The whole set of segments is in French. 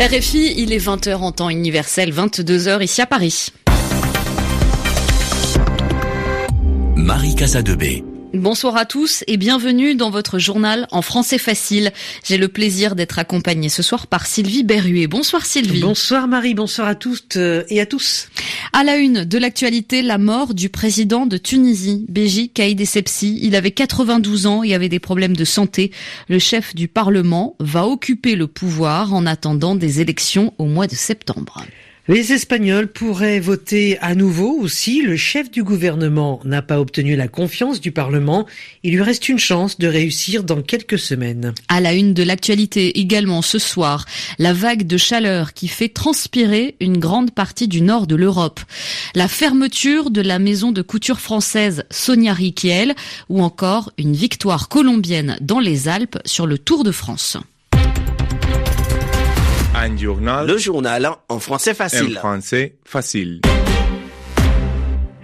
RFI, il est 20h en temps universel, 22h ici à Paris. Marie Casadebé. Bonsoir à tous et bienvenue dans votre journal en français facile. J'ai le plaisir d'être accompagnée ce soir par Sylvie Berruet. Bonsoir Sylvie. Bonsoir Marie, bonsoir à toutes euh, et à tous. À la une de l'actualité, la mort du président de Tunisie, Béji Caïd Essebsi. Il avait 92 ans et avait des problèmes de santé. Le chef du Parlement va occuper le pouvoir en attendant des élections au mois de septembre. Les Espagnols pourraient voter à nouveau aussi. Le chef du gouvernement n'a pas obtenu la confiance du Parlement. Il lui reste une chance de réussir dans quelques semaines. À la une de l'actualité également ce soir, la vague de chaleur qui fait transpirer une grande partie du nord de l'Europe. La fermeture de la maison de couture française Sonia Riquel ou encore une victoire colombienne dans les Alpes sur le Tour de France. Le journal en français facile. En français facile.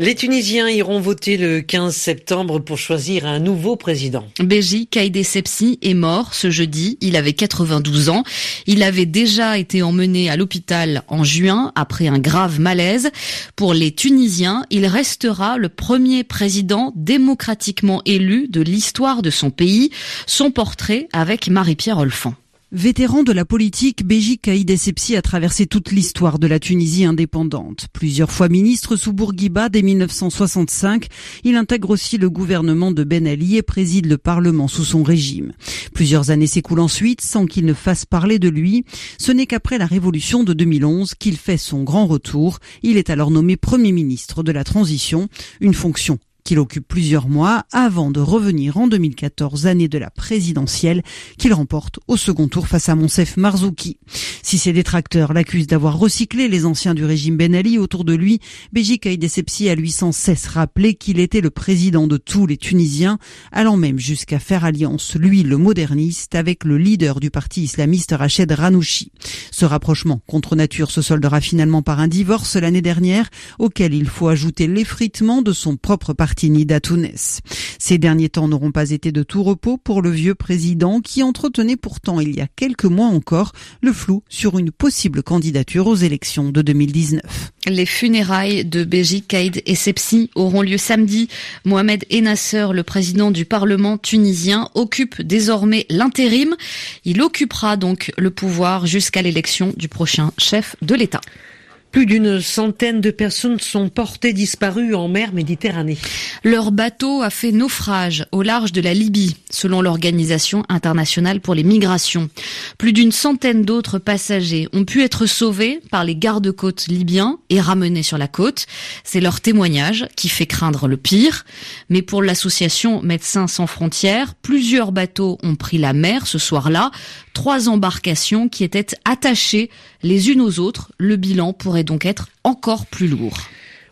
Les Tunisiens iront voter le 15 septembre pour choisir un nouveau président. Béji Kaïdé Sepsi est mort ce jeudi. Il avait 92 ans. Il avait déjà été emmené à l'hôpital en juin après un grave malaise. Pour les Tunisiens, il restera le premier président démocratiquement élu de l'histoire de son pays. Son portrait avec Marie-Pierre Olfan. Vétéran de la politique, Béji Kaïd Essebsi a traversé toute l'histoire de la Tunisie indépendante. Plusieurs fois ministre sous Bourguiba dès 1965, il intègre aussi le gouvernement de Ben Ali et préside le Parlement sous son régime. Plusieurs années s'écoulent ensuite sans qu'il ne fasse parler de lui. Ce n'est qu'après la révolution de 2011 qu'il fait son grand retour. Il est alors nommé Premier ministre de la transition, une fonction qu'il occupe plusieurs mois avant de revenir en 2014, année de la présidentielle, qu'il remporte au second tour face à Monsef Marzouki. Si ses détracteurs l'accusent d'avoir recyclé les anciens du régime Ben Ali autour de lui, Béji Kaïd a lui sans cesse rappelé qu'il était le président de tous les Tunisiens, allant même jusqu'à faire alliance, lui le moderniste, avec le leader du parti islamiste Rached Ranouchi. Ce rapprochement contre nature se soldera finalement par un divorce l'année dernière, auquel il faut ajouter l'effritement de son propre parti ces derniers temps n'auront pas été de tout repos pour le vieux président qui entretenait pourtant il y a quelques mois encore le flou sur une possible candidature aux élections de 2019. Les funérailles de Béji Kaïd et Sepsi auront lieu samedi. Mohamed Enasser, le président du Parlement tunisien, occupe désormais l'intérim. Il occupera donc le pouvoir jusqu'à l'élection du prochain chef de l'État. Plus d'une centaine de personnes sont portées disparues en mer Méditerranée. Leur bateau a fait naufrage au large de la Libye, selon l'Organisation internationale pour les migrations. Plus d'une centaine d'autres passagers ont pu être sauvés par les gardes-côtes libyens et ramenés sur la côte. C'est leur témoignage qui fait craindre le pire. Mais pour l'association Médecins sans frontières, plusieurs bateaux ont pris la mer ce soir-là. Trois embarcations qui étaient attachées les unes aux autres. Le bilan pourrait donc être encore plus lourd.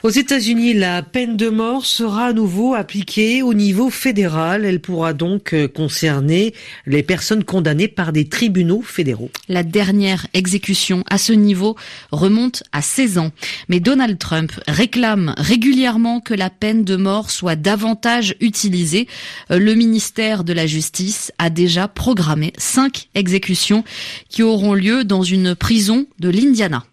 Aux États-Unis, la peine de mort sera à nouveau appliquée au niveau fédéral. Elle pourra donc euh, concerner les personnes condamnées par des tribunaux fédéraux. La dernière exécution à ce niveau remonte à 16 ans. Mais Donald Trump réclame régulièrement que la peine de mort soit davantage utilisée. Euh, le ministère de la Justice a déjà programmé cinq exécutions qui auront lieu dans une prison de l'Indiana.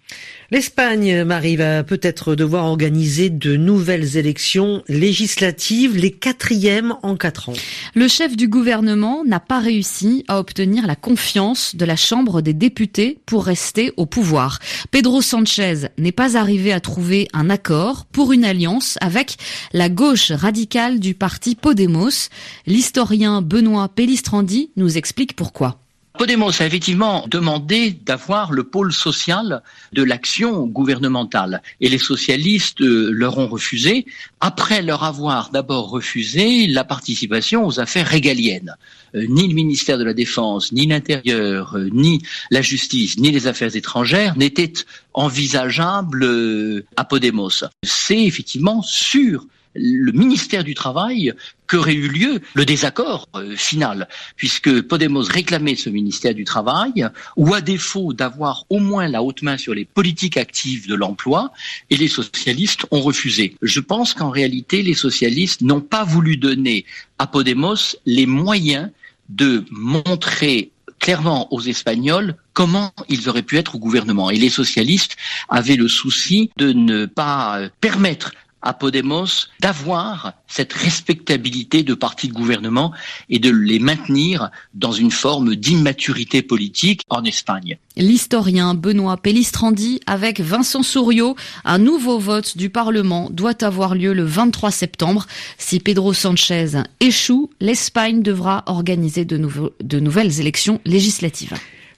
L'Espagne, Marie, va peut-être devoir organiser de nouvelles élections législatives, les quatrièmes en quatre ans. Le chef du gouvernement n'a pas réussi à obtenir la confiance de la Chambre des députés pour rester au pouvoir. Pedro Sanchez n'est pas arrivé à trouver un accord pour une alliance avec la gauche radicale du parti Podemos. L'historien Benoît Pellistrandi nous explique pourquoi. Podemos a effectivement demandé d'avoir le pôle social de l'action gouvernementale et les socialistes euh, leur ont refusé après leur avoir d'abord refusé la participation aux affaires régaliennes. Euh, ni le ministère de la Défense, ni l'Intérieur, euh, ni la justice, ni les affaires étrangères n'étaient envisageables à Podemos. C'est effectivement sûr le ministère du Travail qu'aurait eu lieu le désaccord euh, final, puisque Podemos réclamait ce ministère du Travail, ou à défaut d'avoir au moins la haute main sur les politiques actives de l'emploi, et les socialistes ont refusé. Je pense qu'en réalité, les socialistes n'ont pas voulu donner à Podemos les moyens de montrer clairement aux Espagnols comment ils auraient pu être au gouvernement. Et les socialistes avaient le souci de ne pas permettre à Podemos d'avoir cette respectabilité de parti de gouvernement et de les maintenir dans une forme d'immaturité politique en Espagne. L'historien Benoît Pellistrandi avec Vincent Souriau, un nouveau vote du Parlement doit avoir lieu le 23 septembre. Si Pedro Sanchez échoue, l'Espagne devra organiser de, de nouvelles élections législatives.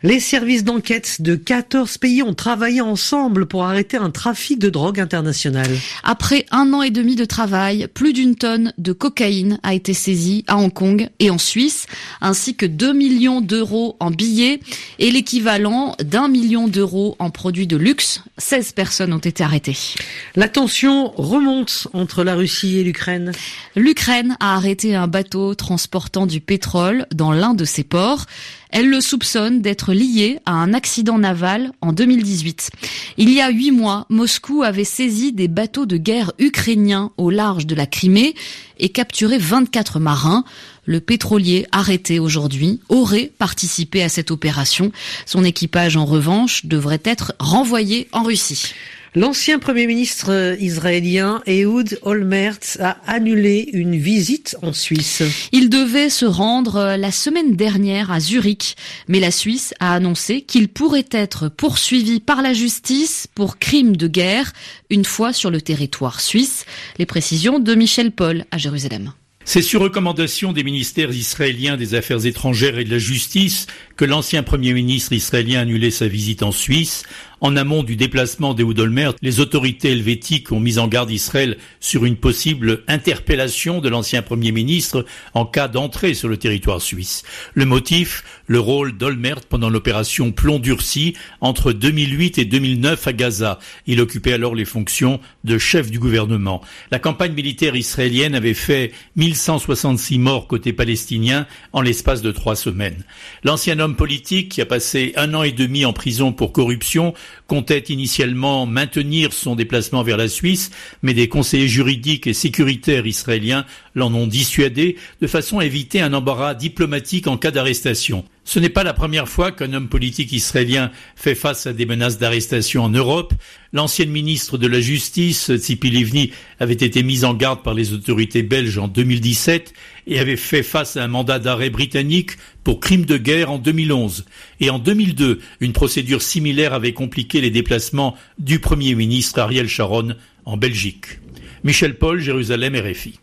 Les services d'enquête de 14 pays ont travaillé ensemble pour arrêter un trafic de drogue international. Après un an et demi de travail, plus d'une tonne de cocaïne a été saisie à Hong Kong et en Suisse, ainsi que 2 millions d'euros en billets et l'équivalent d'un million d'euros en produits de luxe. 16 personnes ont été arrêtées. La tension remonte entre la Russie et l'Ukraine. L'Ukraine a arrêté un bateau transportant du pétrole dans l'un de ses ports. Elle le soupçonne d'être lié à un accident naval en 2018. Il y a huit mois, Moscou avait saisi des bateaux de guerre ukrainiens au large de la Crimée et capturé 24 marins. Le pétrolier arrêté aujourd'hui aurait participé à cette opération. Son équipage, en revanche, devrait être renvoyé en Russie. L'ancien Premier ministre israélien Ehud Olmert a annulé une visite en Suisse. Il devait se rendre la semaine dernière à Zurich, mais la Suisse a annoncé qu'il pourrait être poursuivi par la justice pour crimes de guerre une fois sur le territoire suisse. Les précisions de Michel Paul à Jérusalem. C'est sur recommandation des ministères israéliens des Affaires étrangères et de la Justice que l'ancien Premier ministre israélien a annulé sa visite en Suisse. En amont du déplacement d'Ehud Olmert, les autorités helvétiques ont mis en garde Israël sur une possible interpellation de l'ancien Premier ministre en cas d'entrée sur le territoire suisse. Le motif, le rôle d'Olmert pendant l'opération Plomb durci entre 2008 et 2009 à Gaza. Il occupait alors les fonctions de chef du gouvernement. La campagne militaire israélienne avait fait 1166 morts côté palestinien en l'espace de trois semaines. L'ancien homme politique qui a passé un an et demi en prison pour corruption comptait initialement maintenir son déplacement vers la Suisse, mais des conseillers juridiques et sécuritaires israéliens l'en ont dissuadé de façon à éviter un embarras diplomatique en cas d'arrestation. Ce n'est pas la première fois qu'un homme politique israélien fait face à des menaces d'arrestation en Europe. L'ancienne ministre de la Justice, Tzipi Livni, avait été mise en garde par les autorités belges en 2017 et avait fait face à un mandat d'arrêt britannique pour crime de guerre en 2011. Et en 2002, une procédure similaire avait compliqué les déplacements du Premier ministre Ariel Sharon en Belgique. Michel Paul, Jérusalem, RFI.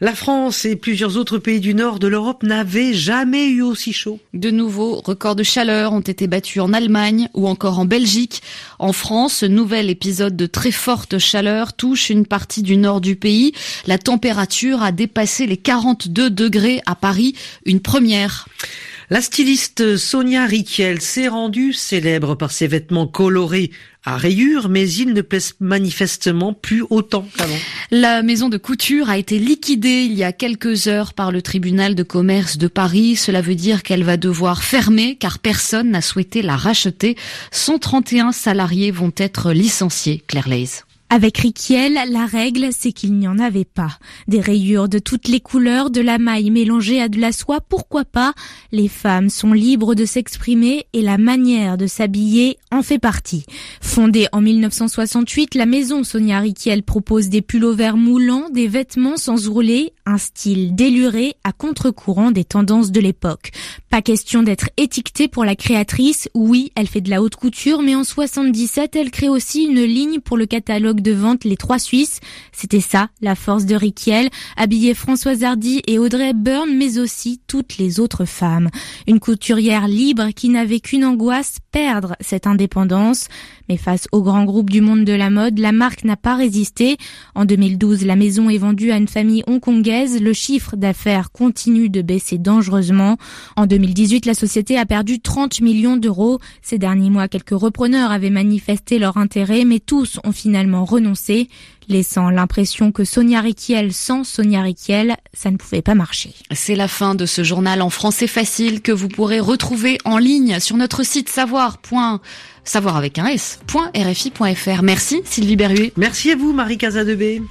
La France et plusieurs autres pays du nord de l'Europe n'avaient jamais eu aussi chaud. De nouveaux records de chaleur ont été battus en Allemagne ou encore en Belgique. En France, ce nouvel épisode de très forte chaleur touche une partie du nord du pays. La température a dépassé les 42 degrés à Paris, une première. La styliste Sonia Riquel s'est rendue célèbre par ses vêtements colorés à rayures, mais ils ne plaisent manifestement plus autant qu'avant. La maison de couture a été liquidée il y a quelques heures par le tribunal de commerce de Paris. Cela veut dire qu'elle va devoir fermer car personne n'a souhaité la racheter. 131 salariés vont être licenciés, Claire Leys. Avec Riquiel, la règle, c'est qu'il n'y en avait pas. Des rayures de toutes les couleurs, de la maille mélangée à de la soie, pourquoi pas? Les femmes sont libres de s'exprimer et la manière de s'habiller en fait partie. Fondée en 1968, la maison Sonia Riquiel propose des pullovers moulants, des vêtements sans rouler, un style déluré à contre-courant des tendances de l'époque. Pas question d'être étiquetée pour la créatrice. Oui, elle fait de la haute couture, mais en 77, elle crée aussi une ligne pour le catalogue de vente Les Trois Suisses. C'était ça, la force de Riquiel, habiller Françoise Hardy et Audrey Hepburn, mais aussi toutes les autres femmes. Une couturière libre qui n'avait qu'une angoisse, perdre cette indépendance. Mais face au grand groupe du monde de la mode, la marque n'a pas résisté. En 2012, la maison est vendue à une famille hongkongaise. Le chiffre d'affaires continue de baisser dangereusement. En 2018, la société a perdu 30 millions d'euros. Ces derniers mois, quelques repreneurs avaient manifesté leur intérêt, mais tous ont finalement renoncé, laissant l'impression que Sonia Riquiel sans Sonia Riquiel, ça ne pouvait pas marcher. C'est la fin de ce journal en français facile que vous pourrez retrouver en ligne sur notre site savoir. savoir avec un s.rfi.fr. Merci Sylvie Berruet. Merci à vous Marie Casadebé.